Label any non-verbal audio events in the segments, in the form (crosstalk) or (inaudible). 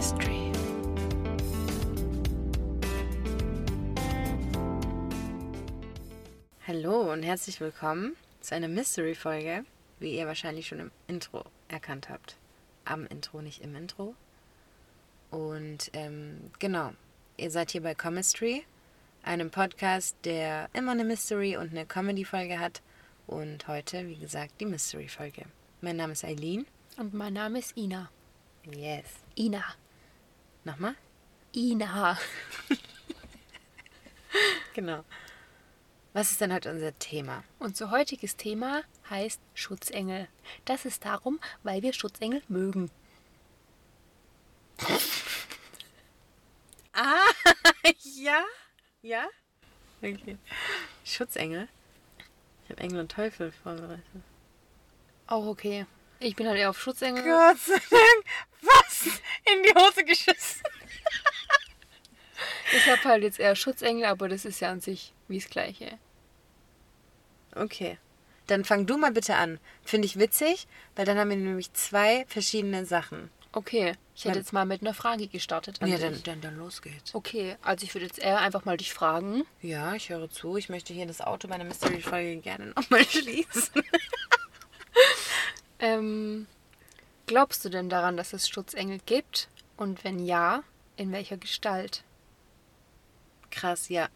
Chemistry. Hallo und herzlich willkommen zu einer Mystery-Folge, wie ihr wahrscheinlich schon im Intro erkannt habt. Am Intro, nicht im Intro. Und ähm, genau, ihr seid hier bei Chemistry, einem Podcast, der immer eine Mystery und eine Comedy-Folge hat. Und heute, wie gesagt, die Mystery-Folge. Mein Name ist Eileen. Und mein Name ist Ina. Yes. Ina. Nochmal? Ina. (laughs) Genau. Was ist denn heute unser Thema? Unser heutiges Thema heißt Schutzengel. Das ist darum, weil wir Schutzengel mögen. (laughs) Ah, ja? Ja? Okay. Schutzengel? Ich habe Engel und Teufel vorbereitet. Auch okay. Ich bin halt eher auf Schutzengel. Gott sei Dank. Was? In die Hose geschissen. Ich habe halt jetzt eher Schutzengel, aber das ist ja an sich wie das Gleiche. Okay. Dann fang du mal bitte an. Finde ich witzig, weil dann haben wir nämlich zwei verschiedene Sachen. Okay, ich hätte jetzt mal mit einer Frage gestartet. Ja, dich. dann, dann, dann los geht's. Okay, also ich würde jetzt eher einfach mal dich fragen. Ja, ich höre zu. Ich möchte hier das Auto meiner Mystery-Folge gerne nochmal schließen. (laughs) Ähm, glaubst du denn daran, dass es Schutzengel gibt? Und wenn ja, in welcher Gestalt? Krass, ja.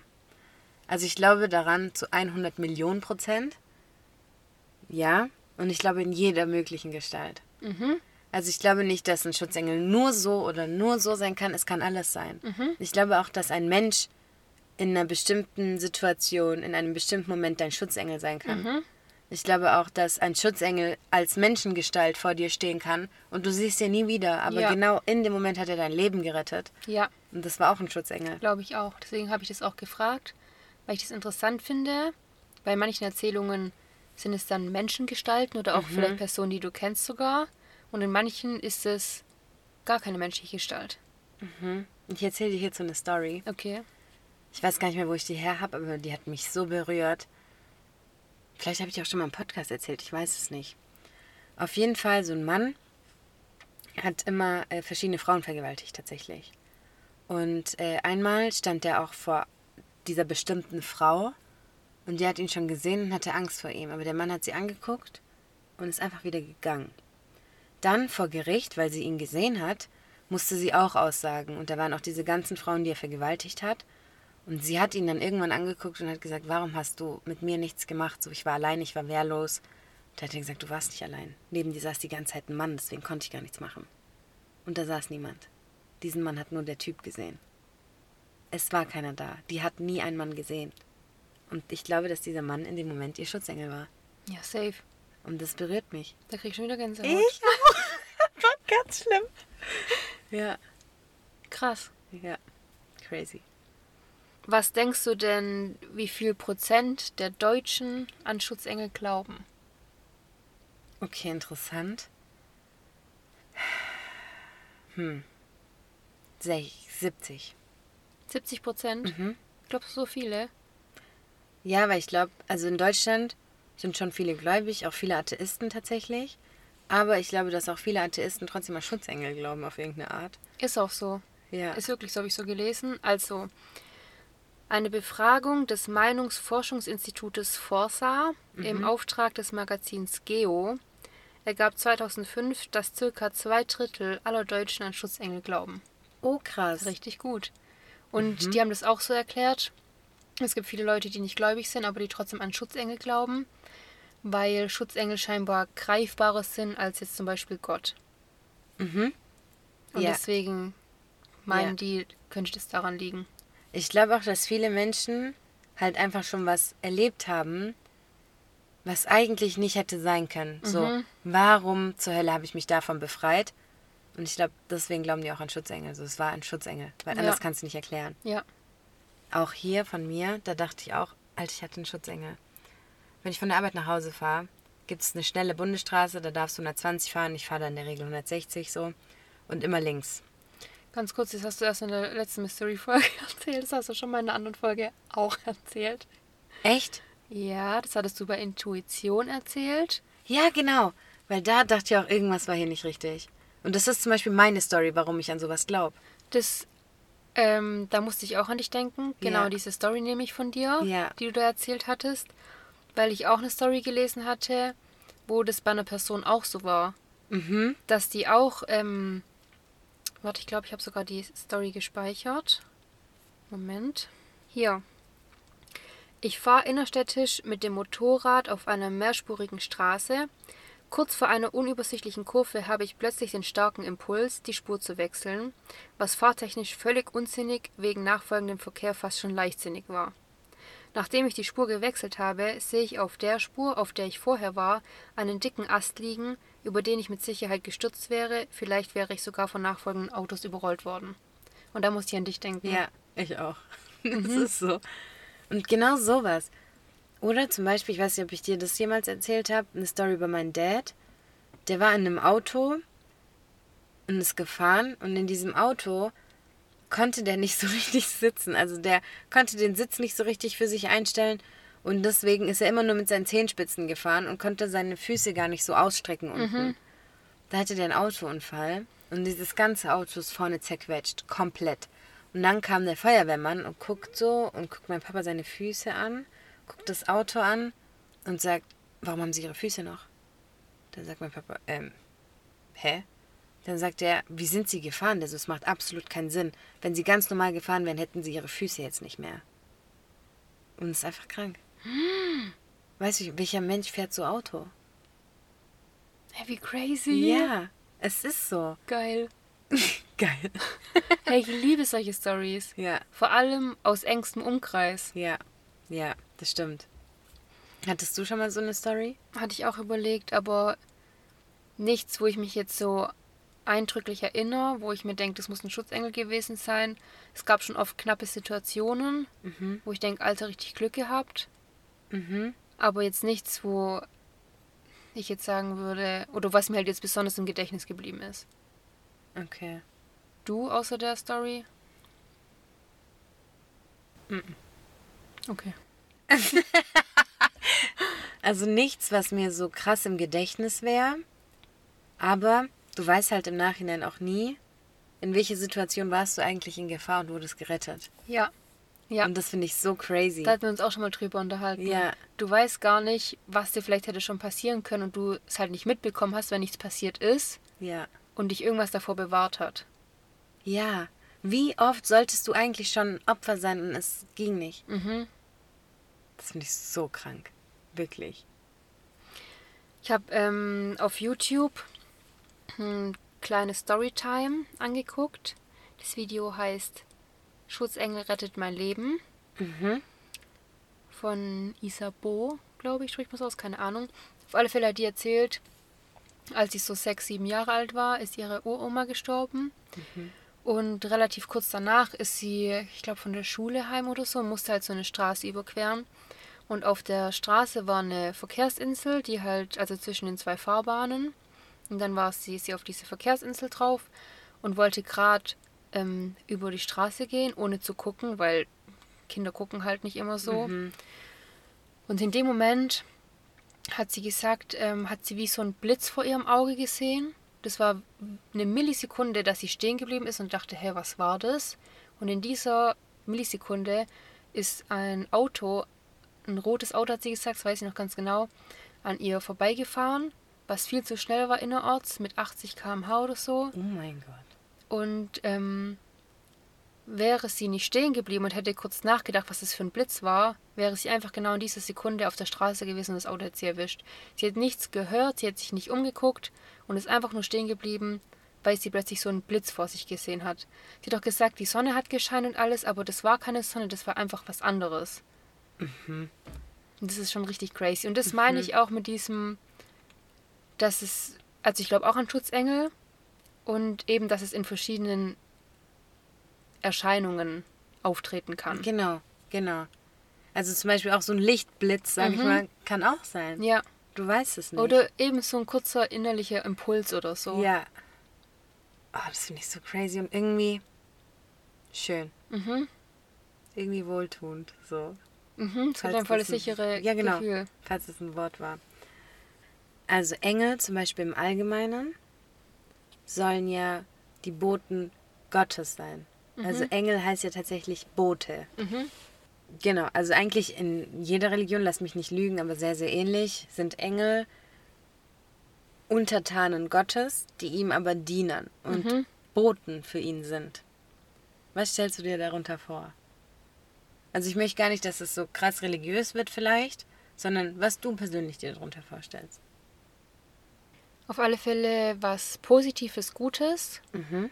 Also ich glaube daran zu 100 Millionen Prozent. Ja. Und ich glaube in jeder möglichen Gestalt. Mhm. Also ich glaube nicht, dass ein Schutzengel nur so oder nur so sein kann. Es kann alles sein. Ich glaube auch, dass ein Mensch in einer bestimmten Situation, in einem bestimmten Moment dein Schutzengel sein kann. Ich glaube auch, dass ein Schutzengel als Menschengestalt vor dir stehen kann und du siehst ihn nie wieder. Aber Ja. genau in dem Moment hat er dein Leben gerettet. Ja, Und das war auch ein Schutzengel. glaube ich auch. Deswegen habe ich das auch gefragt, weil ich das interessant finde. Bei manchen Erzählungen sind es dann Menschengestalten oder auch vielleicht Personen, die du kennst sogar. Und in manchen ist es gar keine menschliche Gestalt. Ich erzähle dir hierzu eine Story. Okay. Ich weiß gar nicht mehr, wo ich die her habe, aber die hat mich so berührt. Vielleicht habe ich auch schon mal im Podcast erzählt, ich weiß es nicht. Auf jeden Fall, so ein Mann hat immer äh, verschiedene Frauen vergewaltigt, tatsächlich. Und äh, einmal stand er auch vor dieser bestimmten Frau und die hat ihn schon gesehen und hatte Angst vor ihm. Aber der Mann hat sie angeguckt und ist einfach wieder gegangen. Dann vor Gericht, weil sie ihn gesehen hat, musste sie auch aussagen. Und da waren auch diese ganzen Frauen, die er vergewaltigt hat. Und sie hat ihn dann irgendwann angeguckt und hat gesagt, warum hast du mit mir nichts gemacht? So, ich war allein, ich war wehrlos. Und da hat er gesagt, du warst nicht allein. Neben dir saß die ganze Zeit ein Mann, deswegen konnte ich gar nichts machen. Und da saß niemand. Diesen Mann hat nur der Typ gesehen. Es war keiner da. Die hat nie einen Mann gesehen. Und ich glaube, dass dieser Mann in dem Moment ihr Schutzengel war. Ja, safe. Und das berührt mich. Da krieg ich schon wieder Gänsehaut. (laughs) auch. war ganz schlimm. Ja, Krass. ja. Crazy. Was denkst du denn, wie viel Prozent der Deutschen an Schutzengel glauben? Okay, interessant. Hm. Sech- 70. 70 Prozent? Mhm. Glaubst du so viele? Ja, weil ich glaube, also in Deutschland sind schon viele gläubig, auch viele Atheisten tatsächlich. Aber ich glaube, dass auch viele Atheisten trotzdem an Schutzengel glauben auf irgendeine Art. Ist auch so. Ja. Ist wirklich so, habe ich so gelesen. Also, eine Befragung des Meinungsforschungsinstitutes Forsa im Auftrag des Magazins Geo ergab 2005, dass circa zwei Drittel aller Deutschen an Schutzengel glauben. oh, krass. Richtig gut. Und die haben das auch so erklärt. Es gibt viele Leute, die nicht gläubig sind, aber die trotzdem an Schutzengel glauben, weil Schutzengel scheinbar greifbarer sind als jetzt zum Beispiel Gott. Mhm. Und Ja. deswegen meinen Ja. die, könnte das daran liegen. Ich glaube auch, dass viele Menschen halt einfach schon was erlebt haben, was eigentlich nicht hätte sein können. So, warum zur Hölle habe ich mich davon befreit? Und ich glaube, deswegen glauben die auch an Schutzengel. Also es war ein Schutzengel, weil Ja. anders kannst du nicht erklären. Ja. Auch hier von mir, da dachte ich auch, Alter, ich hatte einen Schutzengel. Wenn ich von der Arbeit nach Hause fahre, gibt es eine schnelle Bundesstraße, da darfst du 120 fahren. Ich fahre da in der Regel 160 so. Und immer links. Ganz kurz, das hast du erst in der letzten Mystery-Folge (laughs) erzählt. Das hast du schon mal in einer anderen Folge auch erzählt. Echt? Ja, das hattest du bei Intuition erzählt. Ja, genau. Weil da dachte ich auch, irgendwas war hier nicht richtig. Und das ist zum Beispiel meine Story, warum ich an sowas glaube. Das, ähm, da musste ich auch an dich denken. Genau, Ja. diese Story nehme ich von dir, Ja. die du da erzählt hattest. Weil ich auch eine Story gelesen hatte, wo das bei einer Person auch so war. Mhm. Dass die auch, ähm, warte, ich glaube, ich habe sogar die Story gespeichert. Moment. Hier. Ich fahre innerstädtisch mit dem Motorrad auf einer mehrspurigen Straße. Kurz vor einer unübersichtlichen Kurve habe ich plötzlich den starken Impuls, die Spur zu wechseln, was fahrtechnisch völlig unsinnig, wegen nachfolgendem Verkehr fast schon leichtsinnig war. Nachdem ich die Spur gewechselt habe, sehe ich auf der Spur, auf der ich vorher war, einen dicken Ast liegen, über den ich mit Sicherheit gestürzt wäre, vielleicht wäre ich sogar von nachfolgenden Autos überrollt worden. Und da musste ich an dich denken. Ja, ich auch. (laughs) Das ist so. Und genau sowas. Oder zum Beispiel, ich weiß nicht, ob ich dir das jemals erzählt habe, eine Story über meinen Dad. Der war in einem Auto und ist gefahren und in diesem Auto konnte der nicht so (laughs) richtig sitzen. Also der konnte den Sitz nicht so richtig für sich einstellen und deswegen ist er immer nur mit seinen Zehenspitzen gefahren und konnte seine Füße gar nicht so ausstrecken unten. Da hatte der einen Autounfall und dieses ganze Auto ist vorne zerquetscht, komplett. Und dann kam der Feuerwehrmann und guckt so und guckt mein Papa seine Füße an, guckt das Auto an und sagt, warum haben Sie Ihre Füße noch? Dann sagt mein Papa, ähm, hä? Dann sagt er, wie sind Sie gefahren? Das es macht absolut keinen Sinn. Wenn Sie ganz normal gefahren wären, hätten Sie Ihre Füße jetzt nicht mehr. Und ist einfach krank. Weißt du, welcher Mensch fährt so Auto? Hey, wie crazy. Ja, es ist so. Geil. (laughs) Geil. (laughs) Hey, ich liebe solche Stories. Ja, Vor allem aus engstem Umkreis. ja, ja, das stimmt. Hattest du schon mal so eine Story? Hatte ich auch überlegt, aber nichts, wo ich mich jetzt so eindrücklich erinnere, wo ich mir denke, das muss ein Schutzengel gewesen sein. Es gab schon oft knappe Situationen, wo ich denke, Alter, richtig Glück gehabt. Mhm. Aber jetzt nichts, wo ich jetzt sagen würde, oder was mir halt jetzt besonders im Gedächtnis geblieben ist. Okay. Du außer der Story? Okay. (laughs) Also nichts, was mir so krass im Gedächtnis wäre. Aber du weißt halt im Nachhinein auch nie, in welche Situation warst du eigentlich in Gefahr und wurdest gerettet. Ja. Ja. Und das finde ich so crazy. Da hatten wir uns auch schon mal drüber unterhalten. Ja. Du weißt gar nicht, was dir vielleicht hätte schon passieren können und du es halt nicht mitbekommen hast, wenn nichts passiert ist ja. und dich irgendwas davor bewahrt hat. Ja. Wie oft solltest du eigentlich schon Opfer sein und es ging nicht? Mhm. Das finde ich so krank. Wirklich. Ich habe ähm, auf YouTube ein kleines Storytime angeguckt. Das Video heißt Schutzengel rettet mein Leben. Mhm. Von Isabeau, glaube ich, spricht man so aus, keine Ahnung. Auf alle Fälle hat die erzählt, als sie so sechs, sieben Jahre alt war, ist ihre Uroma gestorben. Und relativ kurz danach ist sie, ich glaube, von der Schule heim oder so musste halt so eine Straße überqueren. Und auf der Straße war eine Verkehrsinsel, die halt, also zwischen den zwei Fahrbahnen. Und dann war sie, sie auf diese Verkehrsinsel drauf und wollte gerade ähm, über die Straße gehen, ohne zu gucken, weil Kinder gucken halt nicht immer so. Und in dem Moment hat sie gesagt, ähm, hat sie wie so einen Blitz vor ihrem Auge gesehen. Das war eine Millisekunde, dass sie stehen geblieben ist und dachte, hey, was war das? Und in dieser Millisekunde ist ein Auto, ein rotes Auto, hat sie gesagt, das weiß ich noch ganz genau, an ihr vorbeigefahren, was viel zu schnell war innerorts, mit 80 km/h oder so. Oh mein Gott. Und ähm, wäre sie nicht stehen geblieben und hätte kurz nachgedacht, was das für ein Blitz war, wäre sie einfach genau in dieser Sekunde auf der Straße gewesen und das Auto hätte sie erwischt. Sie hat nichts gehört, sie hat sich nicht umgeguckt und ist einfach nur stehen geblieben, weil sie plötzlich so einen Blitz vor sich gesehen hat. Sie hat auch gesagt, die Sonne hat gescheint und alles, aber das war keine Sonne, das war einfach was anderes. Und das ist schon richtig crazy. Und das meine ich auch mit diesem, dass es, also ich glaube auch an Schutzengel und eben, dass es in verschiedenen Erscheinungen auftreten kann. Genau, genau. Also zum Beispiel auch so ein Lichtblitz, sag ich mal, kann auch sein. Ja. Du weißt es nicht. Oder eben so ein kurzer innerlicher Impuls oder so. Ja. Oh, das finde ich so crazy und irgendwie schön. Mhm. Irgendwie wohltuend, so. Mhm. Das Falls hat ein volles ein- sichere ja, genau. Gefühl. Falls es ein Wort war. Also Engel zum Beispiel im Allgemeinen sollen ja die Boten Gottes sein. Also Engel heißt ja tatsächlich Bote. Genau, also eigentlich in jeder Religion, lass mich nicht lügen, aber sehr, sehr ähnlich, sind Engel Untertanen Gottes, die ihm aber dienen und Boten für ihn sind. Was stellst du dir darunter vor? Also ich möchte gar nicht, dass es so krass religiös wird vielleicht, sondern was du persönlich dir darunter vorstellst. Auf alle Fälle was Positives, Gutes, Mhm.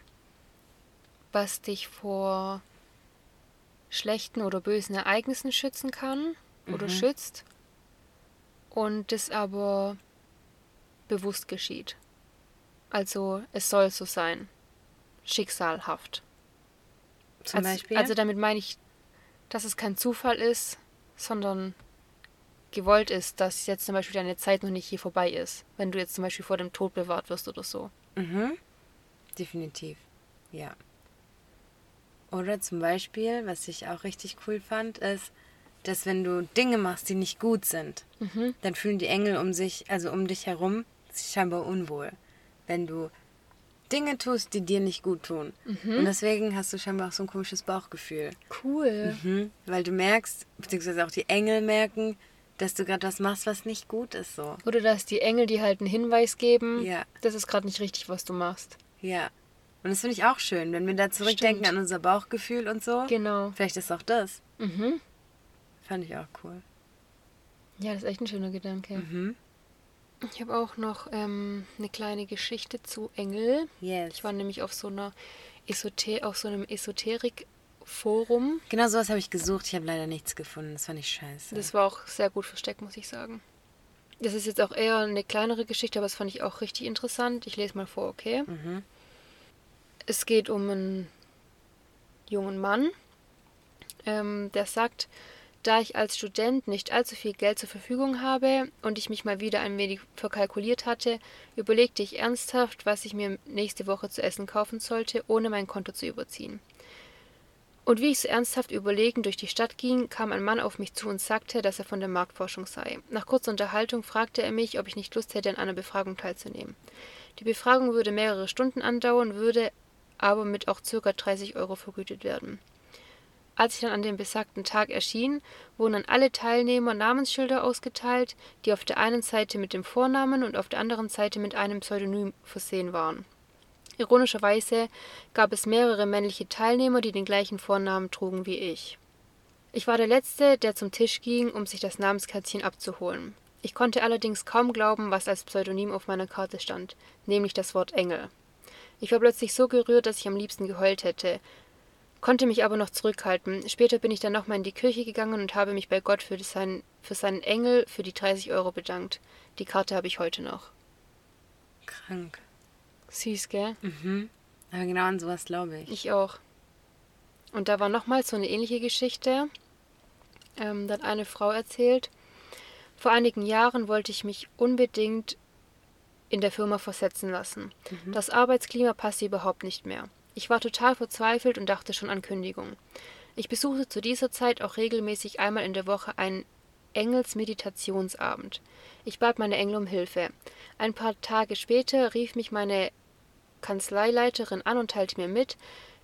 was dich vor schlechten oder bösen Ereignissen schützen kann oder schützt. Und das aber bewusst geschieht. Also es soll so sein. Schicksalhaft. Zum also, Beispiel? Also damit meine ich, dass es kein Zufall ist, sondern gewollt ist, dass jetzt zum Beispiel deine Zeit noch nicht hier vorbei ist. Wenn du jetzt zum Beispiel vor dem Tod bewahrt wirst oder so. Mhm. Definitiv. Ja. Oder zum Beispiel, was ich auch richtig cool fand, ist, dass wenn du Dinge machst, die nicht gut sind, dann fühlen die Engel um sich, also um dich herum, sich scheinbar unwohl. Wenn du Dinge tust, die dir nicht gut tun. Und deswegen hast du scheinbar auch so ein komisches Bauchgefühl. Cool. Mhm. Weil du merkst, beziehungsweise auch die Engel merken, dass du gerade was machst, was nicht gut ist so. Oder dass die Engel dir halt einen Hinweis geben, Ja. das ist gerade nicht richtig, was du machst. Ja. Und das finde ich auch schön, wenn wir da zurückdenken Stimmt. an unser Bauchgefühl und so. Genau. Vielleicht ist auch das. Mhm. Fand ich auch cool. Ja, das ist echt ein schöner Gedanke. Mhm. Ich habe auch noch ähm, eine kleine Geschichte zu Engel. Yes. Ich war nämlich auf so einer Esoter auf so einem Esoterik-Forum. Genau sowas habe ich gesucht. Ich habe leider nichts gefunden. Das fand ich scheiße. Das war auch sehr gut versteckt, muss ich sagen. Das ist jetzt auch eher eine kleinere Geschichte, aber das fand ich auch richtig interessant. Ich lese mal vor, okay? Mhm. Es geht um einen jungen Mann, ähm, der sagt, da ich als Student nicht allzu viel Geld zur Verfügung habe und ich mich mal wieder ein wenig verkalkuliert hatte, überlegte ich ernsthaft, was ich mir nächste Woche zu essen kaufen sollte, ohne mein Konto zu überziehen. Und wie ich so ernsthaft überlegen durch die Stadt ging, kam ein Mann auf mich zu und sagte, dass er von der Marktforschung sei. Nach kurzer Unterhaltung fragte er mich, ob ich nicht Lust hätte, an einer Befragung teilzunehmen. Die Befragung würde mehrere Stunden andauern, würde aber mit auch ca. 30 Euro vergütet werden. Als ich dann an dem besagten Tag erschien, wurden an alle Teilnehmer Namensschilder ausgeteilt, die auf der einen Seite mit dem Vornamen und auf der anderen Seite mit einem Pseudonym versehen waren. Ironischerweise gab es mehrere männliche Teilnehmer, die den gleichen Vornamen trugen wie ich. Ich war der Letzte, der zum Tisch ging, um sich das Namenskärtchen abzuholen. Ich konnte allerdings kaum glauben, was als Pseudonym auf meiner Karte stand, nämlich das Wort Engel. Ich war plötzlich so gerührt, dass ich am liebsten geheult hätte, konnte mich aber noch zurückhalten. Später bin ich dann nochmal in die Kirche gegangen und habe mich bei Gott für, seinen, für seinen Engel für die 30 Euro bedankt. Die Karte habe ich heute noch. Krank. Süß, gell? Mhm. Aber genau an sowas glaube ich. Ich auch. Und da war nochmal so eine ähnliche Geschichte. Ähm, da hat eine Frau erzählt, vor einigen Jahren wollte ich mich unbedingt in der Firma versetzen lassen. Das Arbeitsklima passte überhaupt nicht mehr. Ich war total verzweifelt und dachte schon an Kündigung. Ich besuchte zu dieser Zeit auch regelmäßig einmal in der Woche einen Engelsmeditationsabend. Ich bat meine Engel um Hilfe. Ein paar Tage später rief mich meine Kanzleileiterin an und teilte mir mit,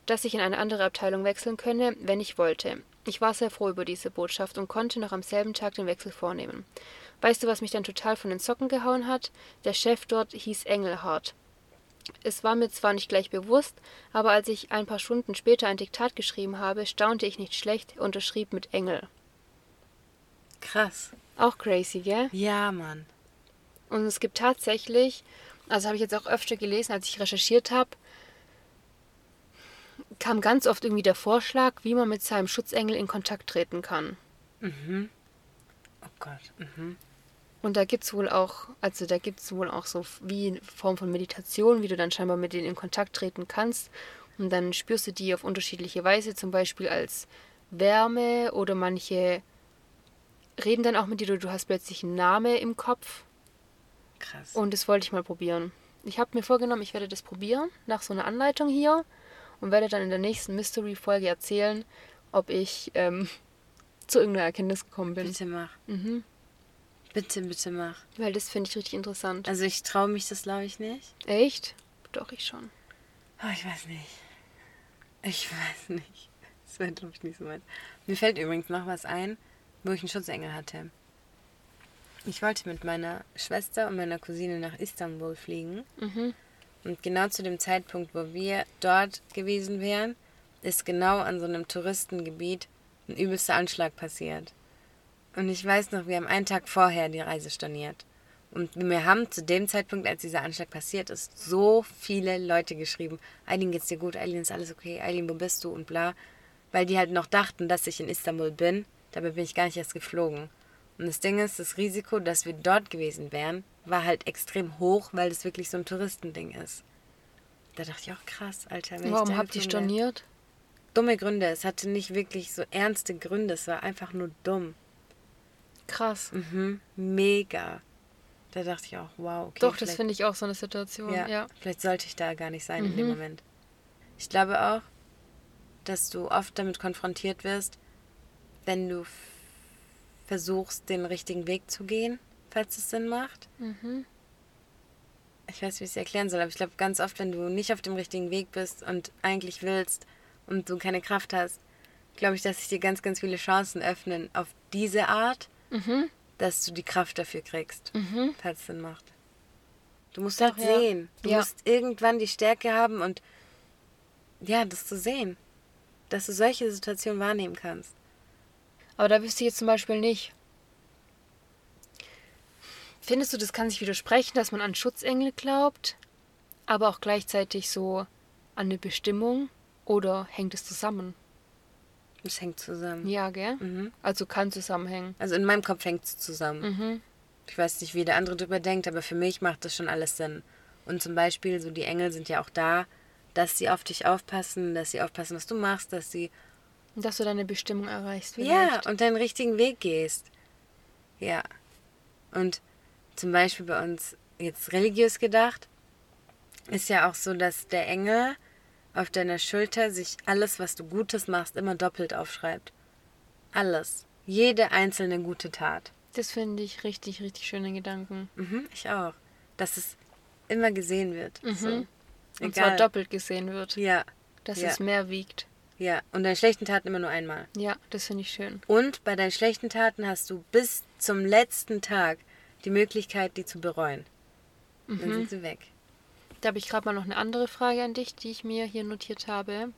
dass ich in eine andere Abteilung wechseln könne, wenn ich wollte. Ich war sehr froh über diese Botschaft und konnte noch am selben Tag den Wechsel vornehmen. Weißt du, was mich dann total von den Socken gehauen hat? Der Chef dort hieß Engelhardt. Es war mir zwar nicht gleich bewusst, aber als ich ein paar Stunden später ein Diktat geschrieben habe, staunte ich nicht schlecht und unterschrieb mit Engel. Krass. Auch crazy, gell? Ja, Mann. Und es gibt tatsächlich, also habe ich jetzt auch öfter gelesen, als ich recherchiert habe, kam ganz oft irgendwie der Vorschlag, wie man mit seinem Schutzengel in Kontakt treten kann. Oh Gott. Mhm. Und da gibt es wohl auch, also da gibt es wohl auch so wie eine Form von Meditation, wie du dann scheinbar mit denen in Kontakt treten kannst. Und dann spürst du die auf unterschiedliche Weise, zum Beispiel als Wärme oder manche reden dann auch mit dir, oder du hast plötzlich einen Namen im Kopf. Krass. Und das wollte ich mal probieren. Ich habe mir vorgenommen, ich werde das probieren, nach so einer Anleitung hier. Und werde dann in der nächsten Mystery-Folge erzählen, ob ich ähm, (laughs) zu irgendeiner Erkenntnis gekommen bin. bitte mach. Mhm. Bitte, bitte mach. Weil das finde ich richtig interessant. Also ich traue mich das, glaube ich, nicht. Echt? Doch, ich schon. Oh, ich weiß nicht. Ich weiß nicht. (laughs) Das wäre, glaube ich, nicht so weit. Mir fällt übrigens noch was ein, wo ich einen Schutzengel hatte. Ich wollte mit meiner Schwester und meiner Cousine nach Istanbul fliegen. Mhm. Und genau zu dem Zeitpunkt, wo wir dort gewesen wären, ist genau an so einem Touristengebiet ein übelster Anschlag passiert. Und ich weiß noch, wir haben einen Tag vorher die Reise storniert. Und mir haben zu dem Zeitpunkt, als dieser Anschlag passiert ist, so viele Leute geschrieben, Eileen geht's dir gut, Eileen ist alles okay, Eileen, wo bist du und bla. Weil die halt noch dachten, dass ich in Istanbul bin. Dabei bin ich gar nicht erst geflogen. Und das Ding ist, das Risiko, dass wir dort gewesen wären, war halt extrem hoch, weil das wirklich so ein Touristending ist. Da dachte ich auch krass, Alter. Warum habt ihr storniert? Dumme Gründe. Es hatte nicht wirklich so ernste Gründe. Es war einfach nur dumm. Krass. Mhm. Mega. Da dachte ich auch, wow, okay. Doch, das finde ich auch so eine Situation. ja, Ja. Vielleicht sollte ich da gar nicht sein in dem Mhm. Moment. Ich glaube auch, dass du oft damit konfrontiert wirst, wenn du versuchst, den richtigen Weg zu gehen, falls es Sinn macht. Mhm. Ich weiß, wie ich es erklären soll, aber ich glaube, ganz oft, wenn du nicht auf dem richtigen Weg bist und eigentlich willst und du keine Kraft hast, glaube ich, dass sich dir ganz, ganz viele Chancen öffnen auf diese Art, Mhm. dass du die Kraft dafür kriegst, Mhm. falls es Sinn macht. Du musst Doch, halt ja. sehen. Du Ja. musst irgendwann die Stärke haben und ja, das zu sehen. Dass du solche Situationen wahrnehmen kannst. Aber da wüsste ich jetzt zum Beispiel nicht. Findest du, das kann sich widersprechen, dass man an Schutzengel glaubt, aber auch gleichzeitig so an eine Bestimmung? Oder hängt es zusammen? Es hängt zusammen. Ja, gell? Mhm. Also kann zusammenhängen. Also in meinem Kopf hängt es zusammen. Mhm. Ich weiß nicht, wie der andere drüber denkt, aber für mich macht das schon alles Sinn. Und zum Beispiel, so die Engel sind ja auch da, dass sie auf dich aufpassen, dass sie aufpassen, was du machst, dass sie dass du deine Bestimmung erreichst. Ja, Vielleicht. und deinen richtigen Weg gehst. Ja. Und zum Beispiel bei uns jetzt religiös gedacht, ist ja auch so, dass der Engel auf deiner Schulter sich alles, was du Gutes machst, immer doppelt aufschreibt. Alles. Jede einzelne gute Tat. Das finde ich richtig, richtig schöne Gedanken. Mhm, ich auch. Dass es immer gesehen wird. So. Mhm. Und Egal. zwar doppelt gesehen wird. Ja, Dass Ja. es mehr wiegt. Ja. Und deine schlechten Taten immer nur einmal. Ja, das finde ich schön. Und bei deinen schlechten Taten hast du bis zum letzten Tag die Möglichkeit, die zu bereuen. Dann Mhm. sind sie weg. Da habe ich gerade mal noch eine andere Frage an dich, die ich mir hier notiert habe.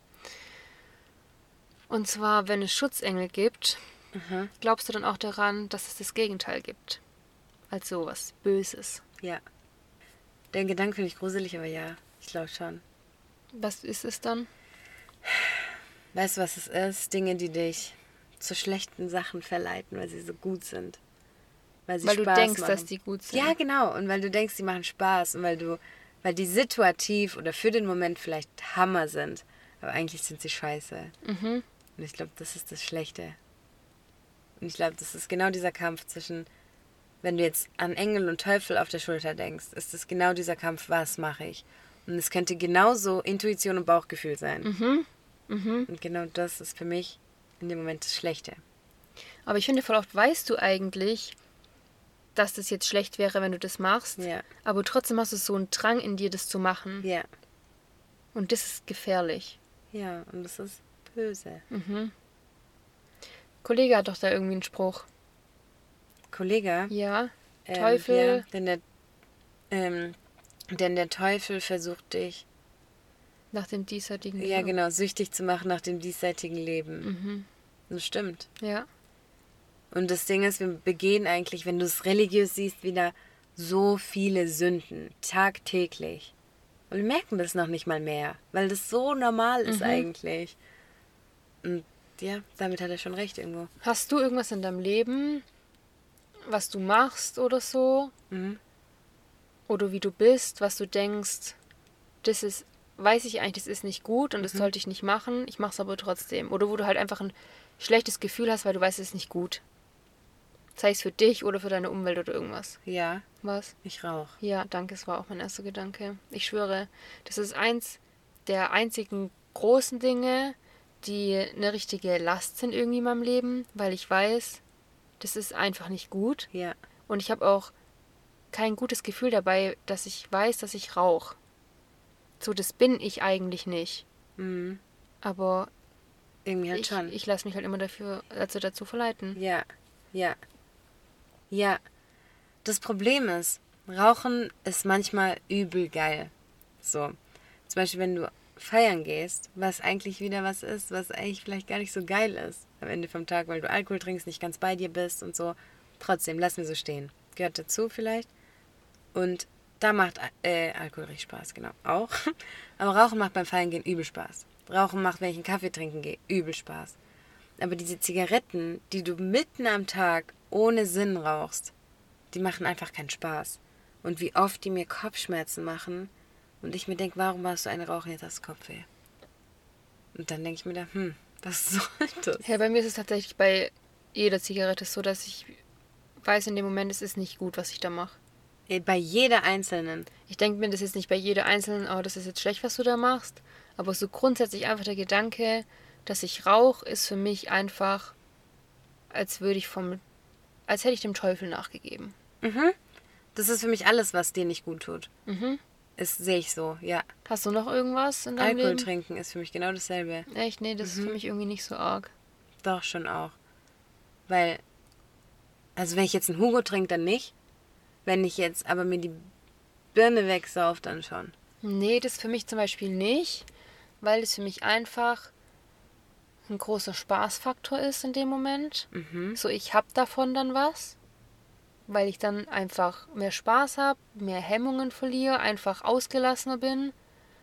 Und zwar, wenn es Schutzengel gibt, Mhm. glaubst du dann auch daran, dass es das Gegenteil gibt? Also was Böses. Ja. Den Gedanken finde ich gruselig, aber ja, ich glaube schon. Was ist es dann? Weißt du, was es ist? Dinge, die dich zu schlechten Sachen verleiten, weil sie so gut sind. Weil sie Weil du Spaß denkst, machen. dass die gut sind. Ja, genau. Und weil du denkst, die machen Spaß und weil du, weil die situativ oder für den Moment vielleicht Hammer sind, aber eigentlich sind sie scheiße. Mhm. Und ich glaube, das ist das Schlechte. Und ich glaube, das ist genau dieser Kampf zwischen, wenn du jetzt an Engel und Teufel auf der Schulter denkst, ist es genau dieser Kampf, was mache ich? Und es könnte genauso Intuition und Bauchgefühl sein. Mhm. Mhm. Und genau das ist für mich in dem Moment das Schlechte. Aber ich finde, voll oft weißt du eigentlich, dass das jetzt schlecht wäre, wenn du das machst. Ja. Aber trotzdem hast du so einen Drang in dir, das zu machen. Ja. Und das ist gefährlich. Ja, und das ist böse. Mhm. Kollege hat doch da irgendwie einen Spruch. Kollege. Ja. ähm, Teufel. Ja, denn, der, ähm, denn der Teufel versucht dich, Nach dem diesseitigen ja Leben. genau, süchtig zu machen nach dem diesseitigen Leben. Mhm. Das stimmt. Ja. Und das Ding ist, wir begehen eigentlich, wenn du es religiös siehst, wieder so viele Sünden tagtäglich. Und wir merken das noch nicht mal mehr, weil das so normal ist Mhm. eigentlich. Und ja, damit hat er schon recht irgendwo. Hast du irgendwas in deinem Leben, was du machst oder so, Mhm. oder wie du bist, was du denkst, das ist, weiß ich eigentlich, das ist nicht gut und das sollte ich nicht machen, ich mache es aber trotzdem. Oder wo du halt einfach ein schlechtes Gefühl hast, weil du weißt, es ist nicht gut. Sei es für dich oder für deine Umwelt oder irgendwas. Ja, Was? ich rauche. Ja, danke, es war auch mein erster Gedanke. Ich schwöre, das ist eins der einzigen großen Dinge, die eine richtige Last sind irgendwie in meinem Leben, weil ich weiß, das ist einfach nicht gut. Ja, Und ich habe auch kein gutes Gefühl dabei, dass ich weiß, dass ich rauche. So, das bin ich eigentlich nicht. Mhm. Aber Irgendwie halt ich, schon. ich lasse mich halt immer dafür, also dazu verleiten. Ja, ja. Ja. Das Problem ist, Rauchen ist manchmal übel geil. So. Zum Beispiel, wenn du feiern gehst, was eigentlich wieder was ist, was eigentlich vielleicht gar nicht so geil ist am Ende vom Tag, weil du Alkohol trinkst, nicht ganz bei dir bist und so. Trotzdem, lass mir so stehen. Gehört dazu vielleicht. Und da macht äh, Alkohol richtig Spaß, genau. Auch. (laughs) Aber Rauchen macht beim Feiern gehen übel Spaß. Rauchen macht, wenn ich einen Kaffee trinken gehe, übel Spaß. Aber diese Zigaretten, die du mitten am Tag ohne Sinn rauchst, die machen einfach keinen Spaß. Und wie oft die mir Kopfschmerzen machen und ich mir denke, warum warst du eine Rauchen, jetzt du Kopfweh. Und dann denke ich mir da, hm, was (laughs) soll das? Ja, bei mir ist es tatsächlich bei jeder Zigarette so, dass ich weiß in dem Moment, es ist nicht gut, was ich da mache. Äh, Bei jeder einzelnen. Ich denke mir das jetzt nicht bei jeder einzelnen, oh, das ist jetzt schlecht, was du da machst. Aber so grundsätzlich einfach der Gedanke, dass ich rauche, ist für mich einfach, als würde ich vom, als hätte ich dem Teufel nachgegeben. Das ist für mich alles, was dir nicht gut tut. Mhm. Das sehe ich so, ja. Hast du noch irgendwas in deinem Alkohol Leben? trinken ist für mich genau dasselbe. Echt? Nee, das ist für mich irgendwie nicht so arg. Doch, schon auch. Weil, also wenn ich jetzt einen Hugo trinke, dann nicht. Wenn ich jetzt aber mir die Birne wegsauf, dann schon. Nee, das für mich zum Beispiel nicht, weil es für mich einfach ein großer Spaßfaktor ist in dem Moment. So, ich hab davon dann was, weil ich dann einfach mehr Spaß habe, mehr Hemmungen verliere, einfach ausgelassener bin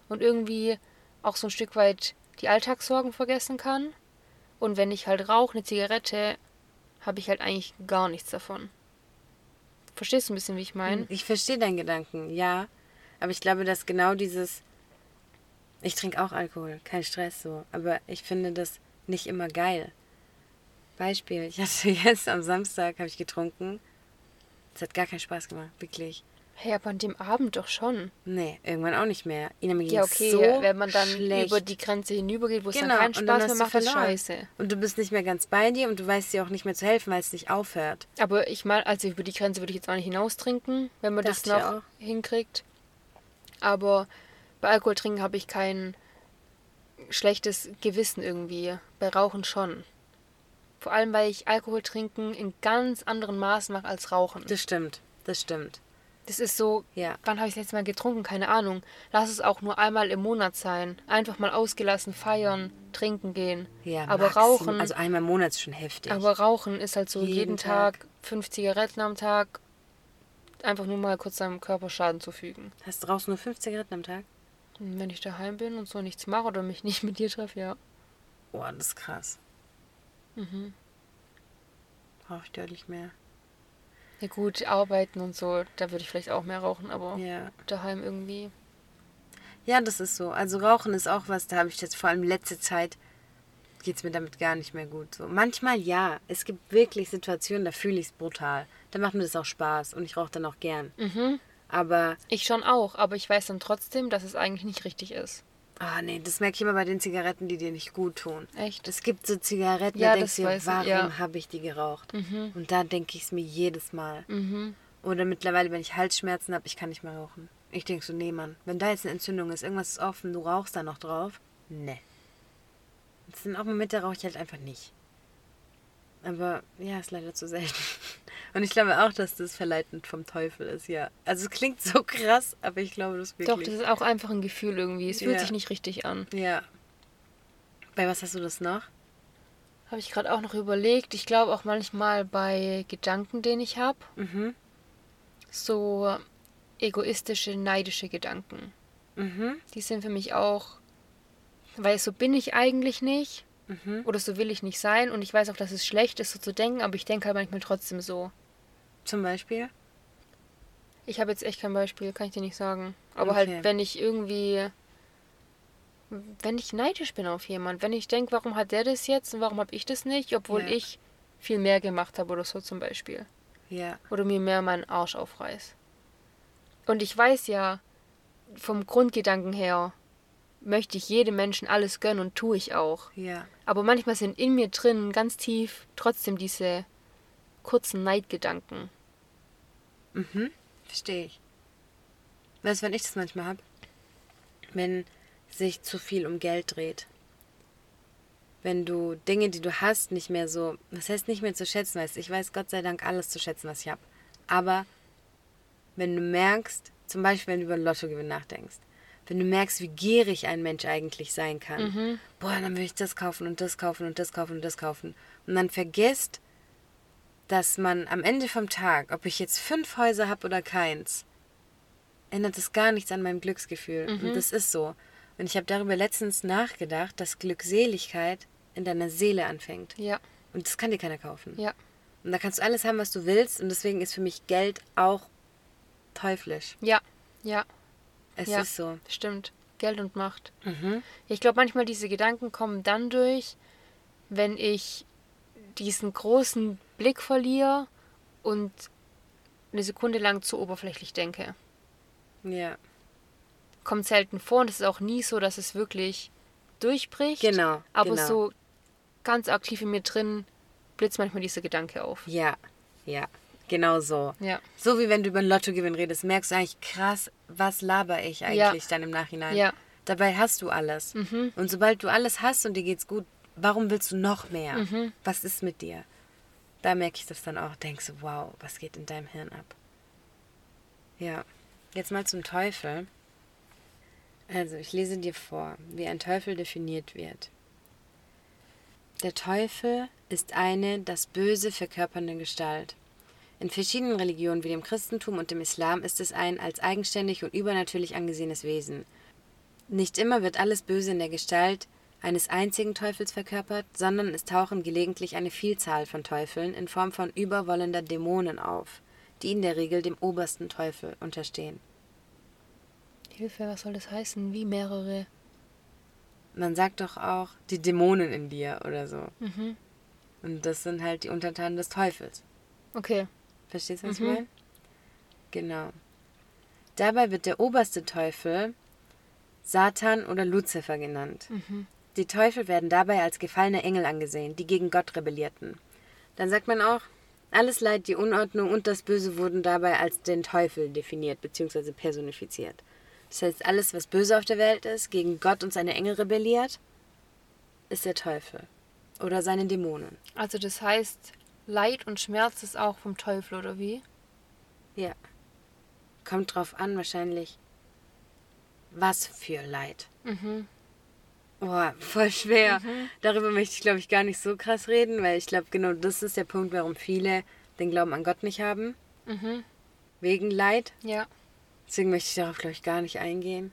und irgendwie auch so ein Stück weit die Alltagssorgen vergessen kann. Und wenn ich halt rauche, eine Zigarette, habe ich halt eigentlich gar nichts davon. Verstehst du ein bisschen, wie ich meine? Ich verstehe deinen Gedanken, ja. Aber ich glaube, dass genau dieses. Ich trinke auch Alkohol, kein Stress so. Aber ich finde das nicht immer geil. Beispiel, ich hatte (laughs) jetzt am Samstag, habe ich getrunken. Es hat gar keinen Spaß gemacht, wirklich. Hey, aber an dem Abend doch schon. Nee, irgendwann auch nicht mehr. Ina, Ja, okay, so wenn man dann schlecht. über die Grenze hinübergeht, wo es genau, dann keinen und Spaß hast mehr macht, ist scheiße. Und du bist nicht mehr ganz bei dir und du weißt dir auch nicht mehr zu helfen, weil es nicht aufhört. Aber ich meine, also über die Grenze würde ich jetzt auch nicht hinaustrinken, wenn man das Dachte ich noch hinkriegt. Aber bei Alkohol trinken habe ich kein schlechtes Gewissen irgendwie. Bei Rauchen schon. Vor allem, weil ich Alkohol trinken in ganz anderen Maßen mache als Rauchen. Das stimmt, das stimmt. Das ist so, Ja. wann habe ich das letzte Mal getrunken? Keine Ahnung. Lass es auch nur einmal im Monat sein. Einfach mal ausgelassen feiern, trinken gehen. Ja, aber maxim- Rauchen, Also einmal im Monat ist schon heftig. aber Rauchen ist halt so Jeden jeden, Tag. Tag. fünf Zigaretten am Tag. Einfach nur mal kurz seinem Körper Schaden zufügen. Hast du rauchst nur fünf Zigaretten am Tag? Und wenn ich daheim bin und so nichts mache oder mich nicht (laughs) mit dir treffe, ja. Boah, das ist krass. Mhm. Rauche ich deutlich mehr. Ja gut, arbeiten und so, da würde ich vielleicht auch mehr rauchen, aber Ja. daheim irgendwie. Ja, das ist so. Also Rauchen ist auch was, da habe ich jetzt vor allem letzte Zeit geht's mir damit gar nicht mehr gut. So manchmal ja, es gibt wirklich Situationen, da fühle ich es brutal. Da macht mir das auch Spaß und ich rauche dann auch gern. Mhm. Aber Ich schon auch, aber ich weiß dann trotzdem, dass es eigentlich nicht richtig ist. Ah nee, das merke ich immer bei den Zigaretten, die dir nicht gut tun. Echt? Es gibt so Zigaretten, Ja, da denkst du dir, warum ja. habe ich die geraucht? Mhm. Und da denke ich es mir jedes Mal. Mhm. Oder mittlerweile, wenn ich Halsschmerzen habe, ich kann nicht mehr rauchen. Ich denke so, nee, Mann, wenn da jetzt eine Entzündung ist, irgendwas ist offen, du rauchst da noch drauf. Nee. Das sind auch Momente, da rauche ich halt einfach nicht. Aber ja, ist leider zu selten. Und ich glaube auch, dass das verleitend vom Teufel ist, ja. Also es klingt so krass, aber ich glaube das wirklich. Doch, das ist auch einfach ein Gefühl irgendwie. Es fühlt Ja. sich nicht richtig an. Ja. Bei was hast du das noch? Habe ich gerade auch noch überlegt. Ich glaube auch manchmal bei Gedanken, den ich habe. Mhm. So egoistische, neidische Gedanken. Mhm. Die sind für mich auch, weil so bin ich eigentlich nicht. Mhm. Oder so will ich nicht sein. Und ich weiß auch, dass es schlecht ist, so zu denken, aber ich denke halt manchmal trotzdem so. Zum Beispiel? Ich habe jetzt echt kein Beispiel, kann ich dir nicht sagen. Aber Okay. halt, wenn ich irgendwie. Wenn ich neidisch bin auf jemanden, wenn ich denke, warum hat der das jetzt und warum habe ich das nicht, obwohl Ja. ich viel mehr gemacht habe oder so zum Beispiel. Ja. Oder mir mehr meinen Arsch aufreiß. Und ich weiß ja, vom Grundgedanken her möchte ich jedem Menschen alles gönnen und tue ich auch. Ja. Aber manchmal sind in mir drin ganz tief trotzdem diese kurzen Neidgedanken. Mhm. Verstehe ich. Weißt du, wenn ich das manchmal habe? wenn sich zu viel um Geld dreht. Wenn du Dinge, die du hast, nicht mehr so, was heißt nicht mehr zu schätzen weißt. Ich weiß Gott sei Dank alles zu schätzen, was ich habe. Aber wenn du merkst, zum Beispiel wenn du über Lottogewinn nachdenkst, wenn du merkst, wie gierig ein Mensch eigentlich sein kann, Mhm. boah, dann will ich das kaufen und das kaufen und das kaufen und das kaufen. Und dann vergisst, dass man am Ende vom Tag, ob ich jetzt fünf Häuser habe oder keins, ändert es gar nichts an meinem Glücksgefühl. Und das ist so. Und ich habe darüber letztens nachgedacht, dass Glückseligkeit in deiner Seele anfängt. Ja, Und das kann dir keiner kaufen. ja, Und da kannst du alles haben, was du willst. Und deswegen ist für mich Geld auch teuflisch. ja, ja, Es Ja. ist so. stimmt. Geld und Macht. Mhm. Ich glaube, manchmal diese Gedanken kommen dann durch, wenn ich diesen großen Blick verliere und eine Sekunde lang zu oberflächlich denke. Ja. Kommt selten vor und es ist auch nie so, dass es wirklich durchbricht. Genau. Aber genau. so ganz aktiv in mir drin blitzt manchmal dieser Gedanke auf. Ja. Ja. Genau so. Ja. So wie wenn du über einen Lottogewinn redest, merkst du eigentlich krass, was laber ich eigentlich dann im Nachhinein. Ja. Dabei hast du alles. Mhm. Und sobald du alles hast und dir geht's gut, warum willst du noch mehr? Mhm. Was ist mit dir? Da merke ich das dann auch. Denkst du, wow, was geht in deinem Hirn ab? Ja. Jetzt mal zum Teufel. Also, ich lese dir vor, wie ein Teufel definiert wird. Der Teufel ist eine das Böse verkörpernde Gestalt. In verschiedenen Religionen wie dem Christentum und dem Islam ist es ein als eigenständig und übernatürlich angesehenes Wesen. Nicht immer wird alles Böse in der Gestalt eines einzigen Teufels verkörpert, sondern es tauchen gelegentlich eine Vielzahl von Teufeln in Form von überwollender Dämonen auf, die in der Regel dem obersten Teufel unterstehen. Hilfe, was soll das heißen? Wie mehrere? Man sagt doch auch die Dämonen in dir oder so. Mhm. Und das sind halt die Untertanen des Teufels. Okay. Verstehst du, was Mhm. ich meine? Genau. Dabei wird der oberste Teufel Satan oder Luzifer genannt. Mhm. Die Teufel werden dabei als gefallene Engel angesehen, die gegen Gott rebellierten. Dann sagt man auch, alles Leid, die Unordnung und das Böse wurden dabei als den Teufel definiert bzw. personifiziert. Das heißt, alles, was böse auf der Welt ist, gegen Gott und seine Engel rebelliert, ist der Teufel oder seine Dämonen. Also das heißt, Leid und Schmerz ist auch vom Teufel, oder wie? Ja. Kommt drauf an, wahrscheinlich, was für Leid. Mhm. Boah, voll schwer. Darüber möchte ich, glaube ich, gar nicht so krass reden, weil ich glaube, genau das ist der Punkt, warum viele den Glauben an Gott nicht haben. Mhm. Wegen Leid. Ja. Deswegen möchte ich darauf, glaube ich, gar nicht eingehen.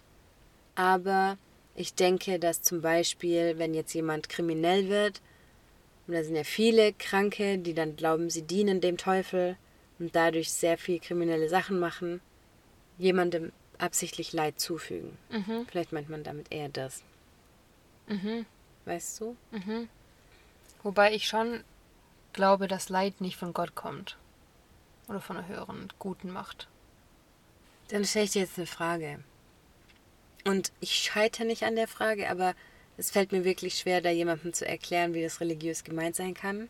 Aber ich denke, dass zum Beispiel, wenn jetzt jemand kriminell wird, und da sind ja viele Kranke, die dann glauben, sie dienen dem Teufel und dadurch sehr viel kriminelle Sachen machen, jemandem absichtlich Leid zufügen. Mhm. Vielleicht meint man damit eher das. Mhm. Weißt du? Mhm. Wobei ich schon glaube, dass Leid nicht von Gott kommt. Oder von einer höheren, guten Macht. Dann stelle ich dir jetzt eine Frage. Und ich scheitere nicht an der Frage, aber es fällt mir wirklich schwer, da jemandem zu erklären, wie das religiös gemeint sein kann.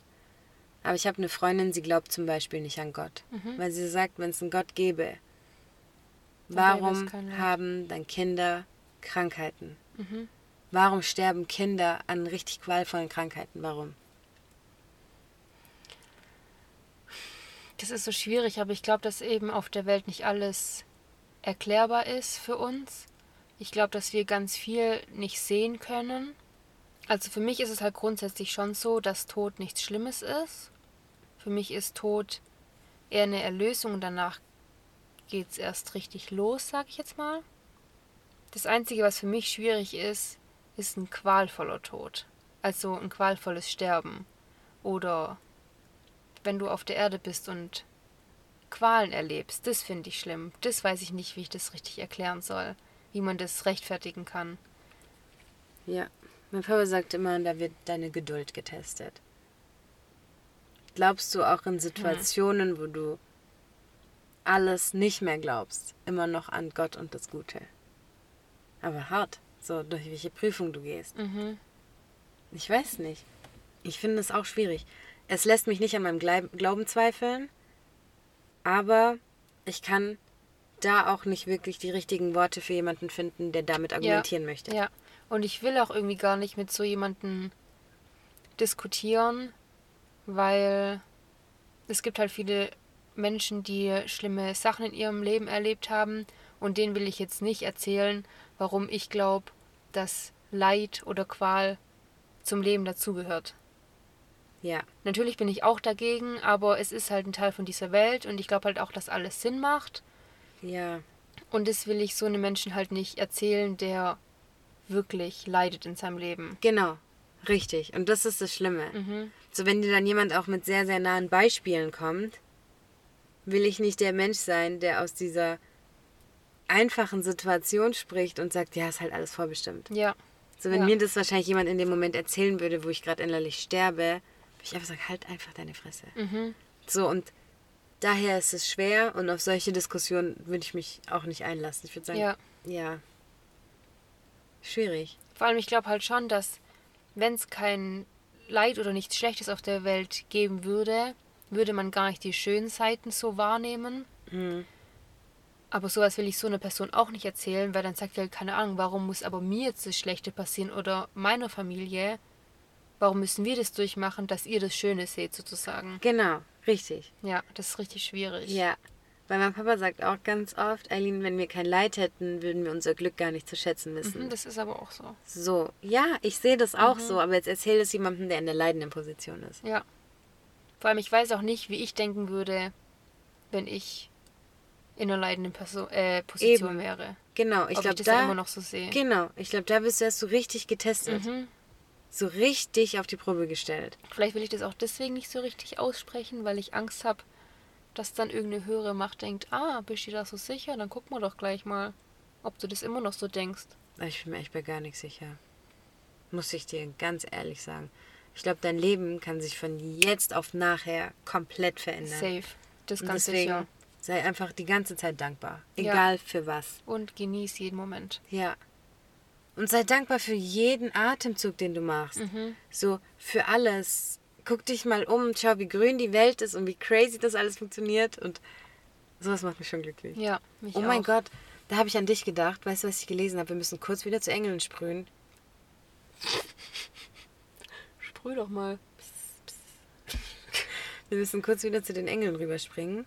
Aber ich habe eine Freundin, sie glaubt zum Beispiel nicht an Gott. Mhm. Weil sie sagt, wenn es einen Gott gäbe, warum haben dann Kinder Krankheiten? Mhm. Warum sterben Kinder an richtig qualvollen Krankheiten? Warum? Das ist so schwierig, aber ich glaube, dass eben auf der Welt nicht alles erklärbar ist für uns. Ich glaube, dass wir ganz viel nicht sehen können. Also für mich ist es halt grundsätzlich schon so, dass Tod nichts Schlimmes ist. Für mich ist Tod eher eine Erlösung und danach geht es erst richtig los, sag ich jetzt mal. Das Einzige, was für mich schwierig ist, ist ein qualvoller Tod. Also ein qualvolles Sterben. Oder wenn du auf der Erde bist und Qualen erlebst, das finde ich schlimm. Das weiß ich nicht, wie ich das richtig erklären soll, wie man das rechtfertigen kann. Ja, mein Papa sagt immer, da wird deine Geduld getestet. Glaubst du auch in Situationen, wo du alles nicht mehr glaubst, immer noch an Gott und das Gute? Aber hart, so durch welche Prüfung du gehst. Mhm. Ich weiß nicht. Ich finde es auch schwierig. Es lässt mich nicht an meinem Glauben zweifeln, aber ich kann da auch nicht wirklich die richtigen Worte für jemanden finden, der damit argumentieren möchte. Ja. Und ich will auch irgendwie gar nicht mit so jemandem diskutieren, weil es gibt halt viele Menschen, die schlimme Sachen in ihrem Leben erlebt haben und denen will ich jetzt nicht erzählen, warum ich glaube, dass Leid oder Qual zum Leben dazugehört. Ja. Natürlich bin ich auch dagegen, aber es ist halt ein Teil von dieser Welt und ich glaube halt auch, dass alles Sinn macht. Ja. Und das will ich so einem Menschen halt nicht erzählen, der wirklich leidet in seinem Leben. Genau. Richtig. Und das ist das Schlimme. Mhm. So, wenn dir dann jemand auch mit sehr, sehr nahen Beispielen kommt, will ich nicht der Mensch sein, der aus dieser einfachen Situation spricht und sagt, ja, ist halt alles vorbestimmt. Ja. So, wenn Ja. mir das wahrscheinlich jemand in dem Moment erzählen würde, wo ich gerade innerlich sterbe, würde ich einfach sagen, halt einfach deine Fresse. Mhm. So, und daher ist es schwer und auf solche Diskussionen würde ich mich auch nicht einlassen. Ich würde sagen, Ja. ja. Schwierig. Vor allem, ich glaube halt schon, dass wenn es kein Leid oder nichts Schlechtes auf der Welt geben würde, würde man gar nicht die schönen Seiten so wahrnehmen. Mhm. Aber sowas will ich so einer Person auch nicht erzählen, weil dann sagt die halt, keine Ahnung, warum muss aber mir jetzt das Schlechte passieren oder meiner Familie? Warum müssen wir das durchmachen, dass ihr das Schöne seht, sozusagen? Genau, richtig. Ja, das ist richtig schwierig. Ja. Weil mein Papa sagt auch ganz oft, Eileen, wenn wir kein Leid hätten, würden wir unser Glück gar nicht zu schätzen wissen. Mhm, das ist aber auch so. So, ja, ich sehe das auch so, aber jetzt erzähl es jemandem, der in der leidenden Position ist. Ja. Vor allem, ich weiß auch nicht, wie ich denken würde, wenn ich in einer leidenden Perso äh, Position Eben. wäre. Genau, ich glaube da. immer noch so sehe. Genau, ich glaube, da bist du erst so richtig getestet. Mhm. So richtig auf die Probe gestellt. Vielleicht will ich das auch deswegen nicht so richtig aussprechen, weil ich Angst habe, dass dann irgendeine höhere Macht denkt, ah, bist du da so sicher? Dann gucken wir doch gleich mal, ob du das immer noch so denkst. Ich bin mir echt bei gar nicht sicher. Muss ich dir ganz ehrlich sagen. Ich glaube, dein Leben kann sich von jetzt auf nachher komplett verändern. Safe. Das Und ganz deswegen sicher. sei einfach die ganze Zeit dankbar. Ja. Egal für was. Und genieß jeden Moment. Ja. Und sei dankbar für jeden Atemzug, den du machst. Mhm. So für alles. Guck dich mal um, schau, wie grün die Welt ist und wie crazy das alles funktioniert. Und sowas macht mich schon glücklich. Ja, mich oh mein auch. Gott, da habe ich an dich gedacht. Weißt du, was ich gelesen habe? Wir müssen kurz wieder zu Engeln sprühen. (laughs) Sprüh doch mal. Wir müssen kurz wieder zu den Engeln rüberspringen.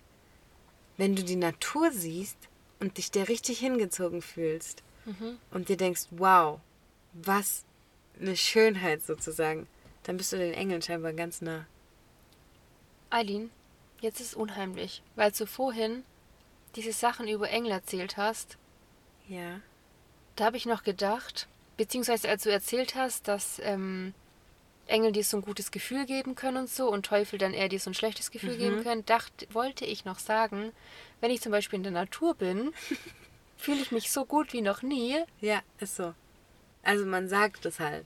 Wenn du die Natur siehst und dich der richtig hingezogen fühlst Mhm. und dir denkst, wow, was eine Schönheit sozusagen, dann bist du den Engeln scheinbar ganz nah. Eileen, jetzt ist unheimlich, weil du vorhin diese Sachen über Engel erzählt hast. Ja. Da habe ich noch gedacht, beziehungsweise als du erzählt hast, dass ähm, Engel dir so ein gutes Gefühl geben können und so und Teufel dann eher dir so ein schlechtes Gefühl Mhm. geben können, dachte, wollte ich noch sagen, wenn ich zum Beispiel in der Natur bin, (laughs) fühle ich mich so gut wie noch nie. Ja, ist so. Also man sagt es halt.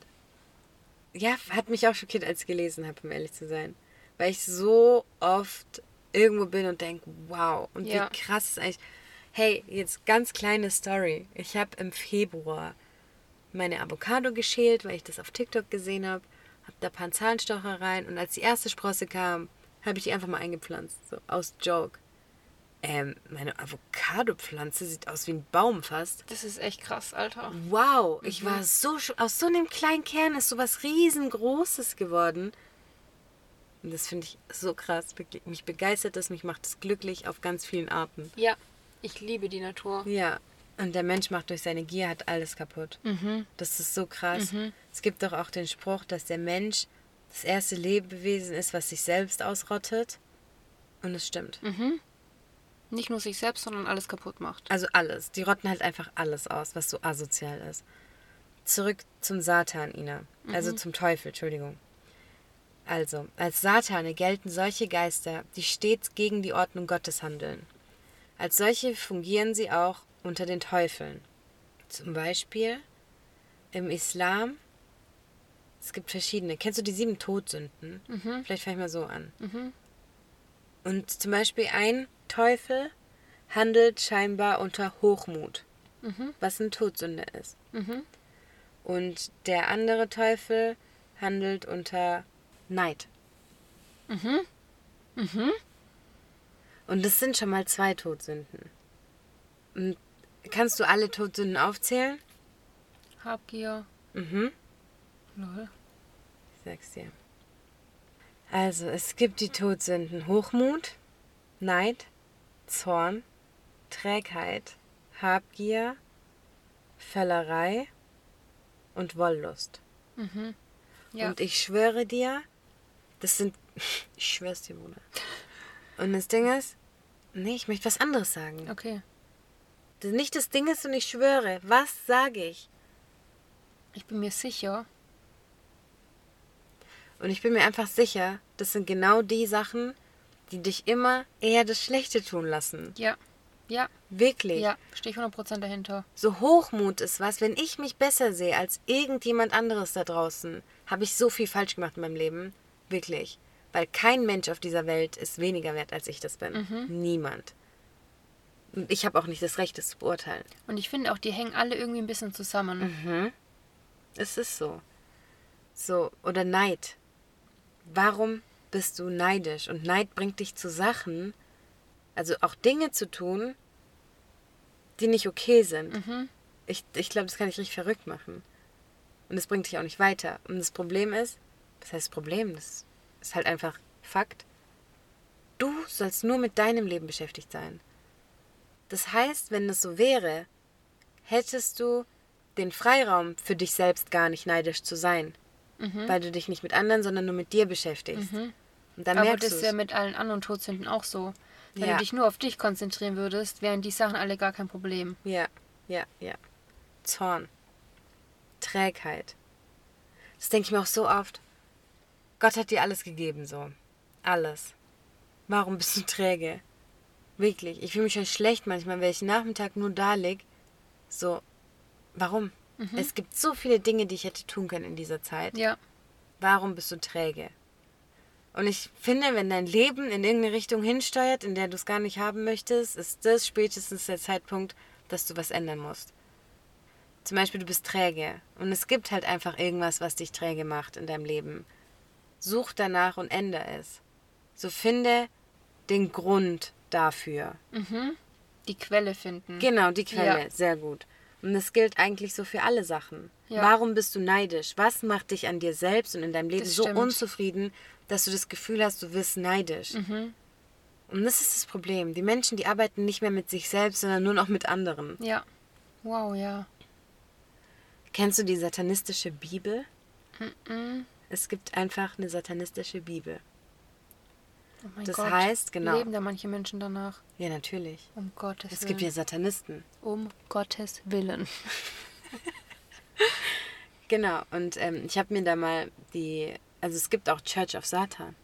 Ja, hat mich auch schockiert, als ich gelesen habe, um ehrlich zu sein. Weil ich so oft irgendwo bin und denke, wow, und Ja. wie krass ist eigentlich. Hey, jetzt ganz kleine Story. Ich habe im Februar meine Avocado geschält, weil ich das auf TikTok gesehen habe. Hab da ein paar Zahnstocher rein und als die erste Sprosse kam, habe ich die einfach mal eingepflanzt. So aus Joke. Ähm, meine Avocado-Pflanze sieht aus wie ein Baum fast. Das ist echt krass, Alter. Wow, ich war so aus so einem kleinen Kern ist so was riesengroßes geworden. Und das finde ich so krass. Mich begeistert das, mich macht es glücklich auf ganz vielen Arten. Ja, ich liebe die Natur. Ja, und der Mensch macht durch seine Gier hat alles kaputt. Mhm. Das ist so krass. Es gibt doch auch den Spruch, dass der Mensch das erste Lebewesen ist, was sich selbst ausrottet. Und es stimmt. Nicht nur sich selbst, sondern alles kaputt macht. Also alles. Die rotten halt einfach alles aus, was so asozial ist. Zurück zum Satan, Ina. Also zum Teufel, Entschuldigung. Also, als Satane gelten solche Geister, die stets gegen die Ordnung Gottes handeln. Als solche fungieren sie auch unter den Teufeln. Zum Beispiel im Islam. Es gibt verschiedene. Kennst du die sieben Todsünden? Vielleicht fange ich mal so an. Und zum Beispiel ein Teufel handelt scheinbar unter Hochmut, was eine Todsünde ist. Und der andere Teufel handelt unter Neid. Und das sind schon mal zwei Todsünden. Und kannst du alle Todsünden aufzählen? Habgier. Mhm. Lol. Ich sag's dir. Also, es gibt die Todsünden Hochmut, Neid, Zorn, Trägheit, Habgier, Völlerei und Wollust. Ja. Und ich schwöre dir, das sind. (laughs) Ich schwör's dir, Bruder. Und das Ding ist. Nee, ich möchte was anderes sagen. okay. Das nicht das Ding ist und ich schwöre. Was sage ich? Ich bin mir sicher. Und ich bin mir einfach sicher, das sind genau die Sachen, die dich immer eher das Schlechte tun lassen. Ja. Ja. Wirklich. Ja. Stehe ich 100% dahinter. So Hochmut ist was, wenn ich mich besser sehe als irgendjemand anderes da draußen, habe ich so viel falsch gemacht in meinem Leben. Wirklich. Weil kein Mensch auf dieser Welt ist weniger wert, als ich das bin. Niemand. Und ich habe auch nicht das Recht, das zu beurteilen. Und ich finde auch, die hängen alle irgendwie ein bisschen zusammen. Es ist so. So, oder Neid. Warum bist du neidisch? Und Neid bringt dich zu Sachen, also auch Dinge zu tun, die nicht okay sind. Ich, ich glaube, das kann dich richtig verrückt machen. Und das bringt dich auch nicht weiter. Und das Problem ist, was heißt Problem? Das ist halt einfach Fakt. Du sollst nur mit deinem Leben beschäftigt sein. Das heißt, wenn das so wäre, hättest du den Freiraum für dich selbst gar nicht neidisch zu sein. Weil du dich nicht mit anderen, sondern nur mit dir beschäftigst. Und dann Aber das ist ja mit allen anderen Todsünden auch so. Wenn Ja. du dich nur auf dich konzentrieren würdest, wären die Sachen alle gar kein Problem. Ja, ja, ja. Zorn. Trägheit. Das denke ich mir auch so oft. Gott hat dir alles gegeben, so. Alles. Warum bist du träge? Wirklich. Ich fühle mich schon schlecht manchmal, wenn ich Nachmittag nur da lieg. So, warum? Es gibt so viele Dinge, die ich hätte tun können in dieser Zeit. Ja. Warum bist du träge? Und ich finde, wenn dein Leben in irgendeine Richtung hinsteuert, in der du es gar nicht haben möchtest, ist das spätestens der Zeitpunkt, dass du was ändern musst. Zum Beispiel, du bist träge. Und es gibt halt einfach irgendwas, was dich träge macht in deinem Leben. Such danach und ändere es. So finde den Grund dafür. Die Quelle finden. Genau, die Quelle. Ja. Sehr gut. Und das gilt eigentlich so für alle Sachen. Ja. Warum bist du neidisch? Was macht dich an dir selbst und in deinem Leben so unzufrieden, dass du das Gefühl hast, du wirst neidisch? Mhm. Und das ist das Problem. Die Menschen, die arbeiten nicht mehr mit sich selbst, sondern nur noch mit anderen. Ja. Wow, ja. Kennst du die satanistische Bibel? Es gibt einfach eine satanistische Bibel. Oh mein Das Gott. heißt, genau. Leben da manche Menschen danach? Ja, natürlich. Um Gottes Es Willen. gibt ja Satanisten. Um Gottes Willen. (laughs) Genau. Und ähm, ich habe mir da mal die. Also es gibt auch Church of Satan.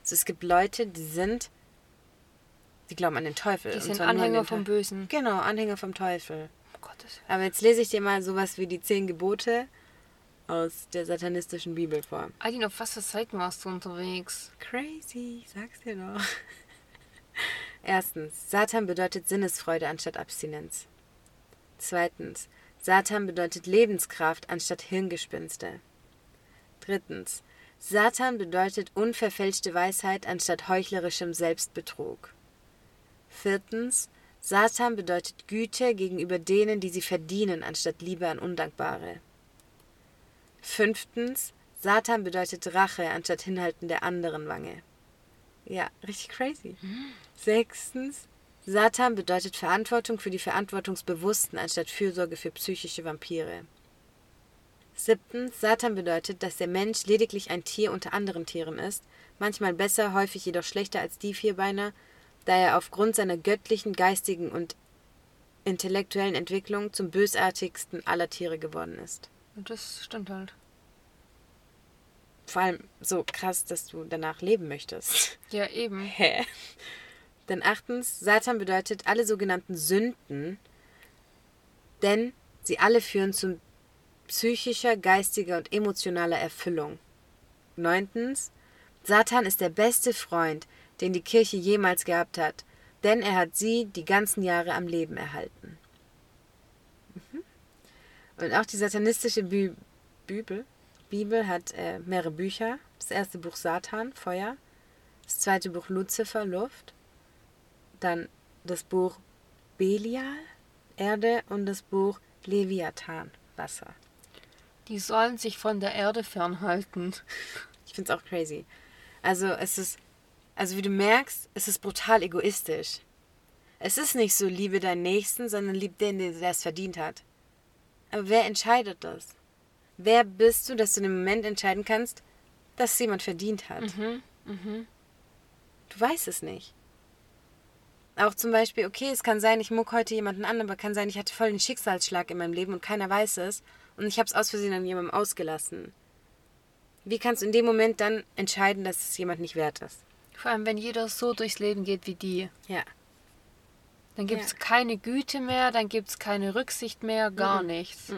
Also es gibt Leute, die sind. Die glauben an den Teufel. Die sind Anhänger vom. Bösen. Genau, Anhänger vom Teufel. Gottes Willen. Aber jetzt lese ich dir mal sowas wie die zehn Gebote aus der satanistischen Bibel vor. Adi, auf was für Seiten warst du unterwegs? Crazy, sag's dir doch. (laughs) Erstens, Satan bedeutet Sinnesfreude anstatt Abstinenz. Zweitens, Satan bedeutet Lebenskraft anstatt Hirngespinste. Drittens, Satan bedeutet unverfälschte Weisheit anstatt heuchlerischem Selbstbetrug. Viertens, Satan bedeutet Güte gegenüber denen, die sie verdienen, anstatt Liebe an Undankbare. Fünftens, Satan bedeutet Rache anstatt Hinhalten der anderen Wange. Ja, richtig crazy. Sechstens, Satan bedeutet Verantwortung für die Verantwortungsbewussten anstatt Fürsorge für psychische Vampire. Siebtens, Satan bedeutet, dass der Mensch lediglich ein Tier unter anderen Tieren ist, manchmal besser, häufig jedoch schlechter als die Vierbeiner, da er aufgrund seiner göttlichen, geistigen und intellektuellen Entwicklung zum bösartigsten aller Tiere geworden ist. Und das stimmt halt. Vor allem so krass, dass du danach leben möchtest. (laughs) Ja, eben. Hä? Dann achtens, Satan bedeutet alle sogenannten Sünden, denn sie alle führen zu psychischer, geistiger und emotionaler Erfüllung. Neuntens, Satan ist der beste Freund, den die Kirche jemals gehabt hat, denn er hat sie die ganzen Jahre am Leben erhalten. Mhm. Und auch die satanistische Bü Bibel, Bibel hat äh, mehrere Bücher. Das erste Buch Satan, Feuer. Das zweite Buch Luzifer, Luft. Dann das Buch Belial, Erde und das Buch Leviathan, Wasser. Die sollen sich von der Erde fernhalten. Ich finde es auch crazy. Also es ist, also wie du merkst, es ist brutal egoistisch. Es ist nicht so, liebe deinen Nächsten, sondern lieb den, der es verdient hat. Aber wer entscheidet das? Wer bist du, dass du in dem Moment entscheiden kannst, dass es jemand verdient hat? Du weißt es nicht. Auch zum Beispiel, okay, es kann sein, ich muck heute jemanden an, aber kann sein, ich hatte voll einen Schicksalsschlag in meinem Leben und keiner weiß es und ich habe es aus Versehen an jemandem ausgelassen. Wie kannst du in dem Moment dann entscheiden, dass es jemand nicht wert ist? Vor allem, wenn jeder so durchs Leben geht wie die. Ja. Dann gibt es Ja. keine Güte mehr, dann gibt es keine Rücksicht mehr, gar nichts.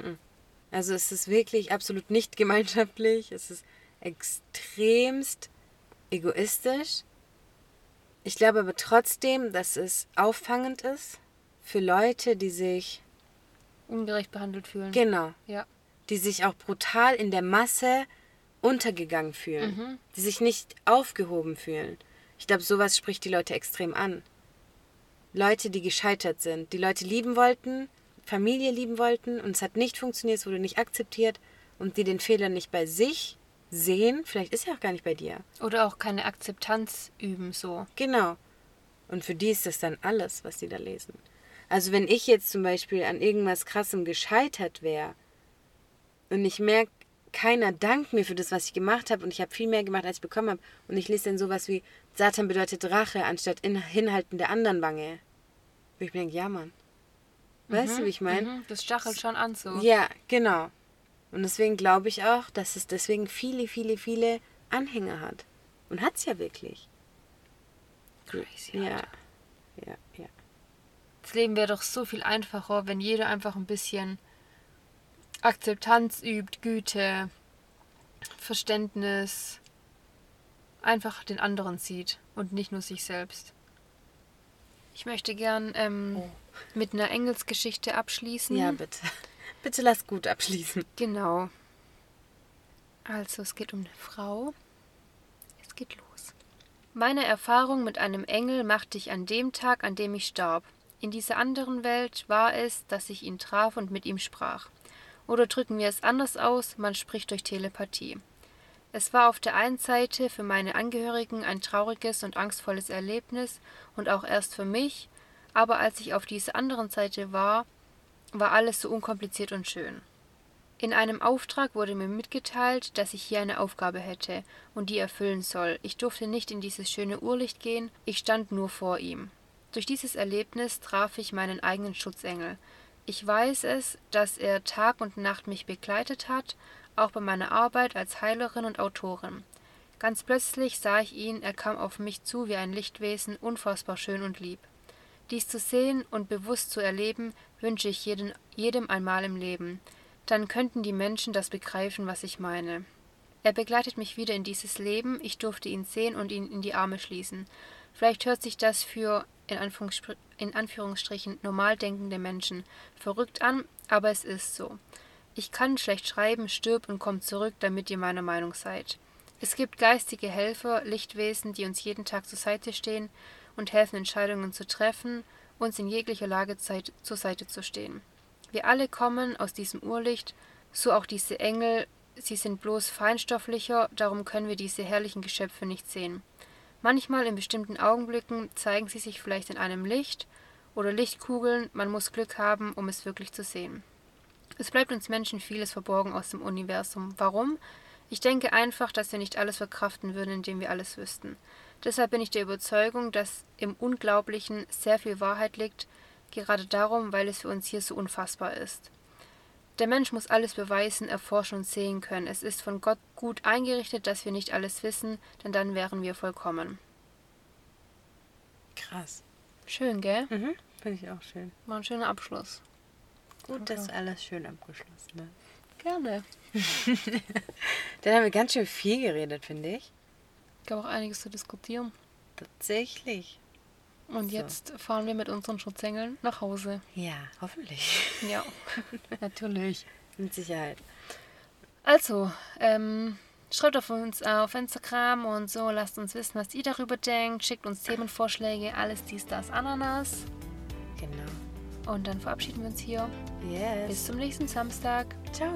Also es ist wirklich absolut nicht gemeinschaftlich. Es ist extremst egoistisch. Ich glaube aber trotzdem, dass es auffangend ist für Leute, die sich, Ungerecht behandelt fühlen. genau, ja. die sich auch brutal in der Masse untergegangen fühlen, die sich nicht aufgehoben fühlen. Ich glaube, sowas spricht die Leute extrem an. Leute, die gescheitert sind, die Leute lieben wollten, Familie lieben wollten und es hat nicht funktioniert, es wurde nicht akzeptiert und die den Fehler nicht bei sich sehen, vielleicht ist er auch gar nicht bei dir. Oder auch keine Akzeptanz üben, so. Genau. Und für die ist das dann alles, was die da lesen. Also wenn ich jetzt zum Beispiel an irgendwas Krassem gescheitert wäre und ich merke, keiner dankt mir für das, was ich gemacht habe und ich habe viel mehr gemacht, als ich bekommen habe und ich lese dann sowas wie Satan bedeutet Rache anstatt in, Hinhalten der anderen Wange. Wo ich mir denke, ja Mann. Weißt du, wie ich meine? Mhm, das stachelt schon an, so. Ja, genau. Und deswegen glaube ich auch, dass es deswegen viele, viele, viele Anhänger hat. Und hat es ja wirklich. Crazy. Ja. Alter. Ja, ja. Das Leben wäre doch so viel einfacher, wenn jeder einfach ein bisschen Akzeptanz übt, Güte, Verständnis, einfach den anderen sieht und nicht nur sich selbst. Ich möchte gern ähm, Oh. mit einer Engelsgeschichte abschließen. Ja, bitte. (laughs) Bitte lass gut abschließen. Genau. Also, es geht um eine Frau. Es geht los. Meine Erfahrung mit einem Engel machte ich an dem Tag, an dem ich starb. In dieser anderen Welt war es, dass ich ihn traf und mit ihm sprach. Oder drücken wir es anders aus, man spricht durch Telepathie. Es war auf der einen Seite für meine Angehörigen ein trauriges und angstvolles Erlebnis und auch erst für mich, aber als ich auf dieser anderen Seite war, war alles so unkompliziert und schön. In einem Auftrag wurde mir mitgeteilt, dass ich hier eine Aufgabe hätte und die erfüllen soll. Ich durfte nicht in dieses schöne Urlicht gehen, ich stand nur vor ihm. Durch dieses Erlebnis traf ich meinen eigenen Schutzengel. Ich weiß es, dass er Tag und Nacht mich begleitet hat, auch bei meiner Arbeit als Heilerin und Autorin. Ganz plötzlich sah ich ihn, er kam auf mich zu wie ein Lichtwesen, unfassbar schön und lieb. Dies zu sehen und bewusst zu erleben, wünsche ich jeden, jedem einmal im Leben. Dann könnten die Menschen das begreifen, was ich meine. Er begleitet mich wieder in dieses Leben, ich durfte ihn sehen und ihn in die Arme schließen. Vielleicht hört sich das für in Anführungsstrichen normal denkende Menschen verrückt an, aber es ist so. Ich kann schlecht schreiben, stirb und komm zurück, damit ihr meiner Meinung seid. Es gibt geistige Helfer, Lichtwesen, die uns jeden Tag zur Seite stehen und helfen, Entscheidungen zu treffen, uns in jeglicher Lage zur Seite zu stehen. Wir alle kommen aus diesem Urlicht, so auch diese Engel, sie sind bloß feinstofflicher, darum können wir diese herrlichen Geschöpfe nicht sehen. Manchmal in bestimmten Augenblicken zeigen sie sich vielleicht in einem Licht oder Lichtkugeln, man muss Glück haben, um es wirklich zu sehen. Es bleibt uns Menschen vieles verborgen aus dem Universum. Warum? Ich denke einfach, dass wir nicht alles verkraften würden, indem wir alles wüssten. Deshalb bin ich der Überzeugung, dass im Unglaublichen sehr viel Wahrheit liegt, gerade darum, weil es für uns hier so unfassbar ist. Der Mensch muss alles beweisen, erforschen und sehen können. Es ist von Gott gut eingerichtet, dass wir nicht alles wissen, denn dann wären wir vollkommen. Krass. Schön, gell? Mhm. Finde ich auch schön. War ein schöner Abschluss. Gut, dass alles schön abgeschlossen ne? Gerne. (laughs) Dann haben wir ganz schön viel geredet, finde ich. Gab auch einiges zu diskutieren. Tatsächlich. Und So. jetzt fahren wir mit unseren Schutzengeln nach Hause. Ja, hoffentlich. Ja, (laughs) natürlich. Mit Sicherheit. Also, ähm, schreibt auf uns auf Instagram und so, lasst uns wissen, was ihr darüber denkt. Schickt uns Themenvorschläge, alles dies, das, Ananas. Genau. Und dann verabschieden wir uns hier. Yes. Bis zum nächsten Samstag. Ciao.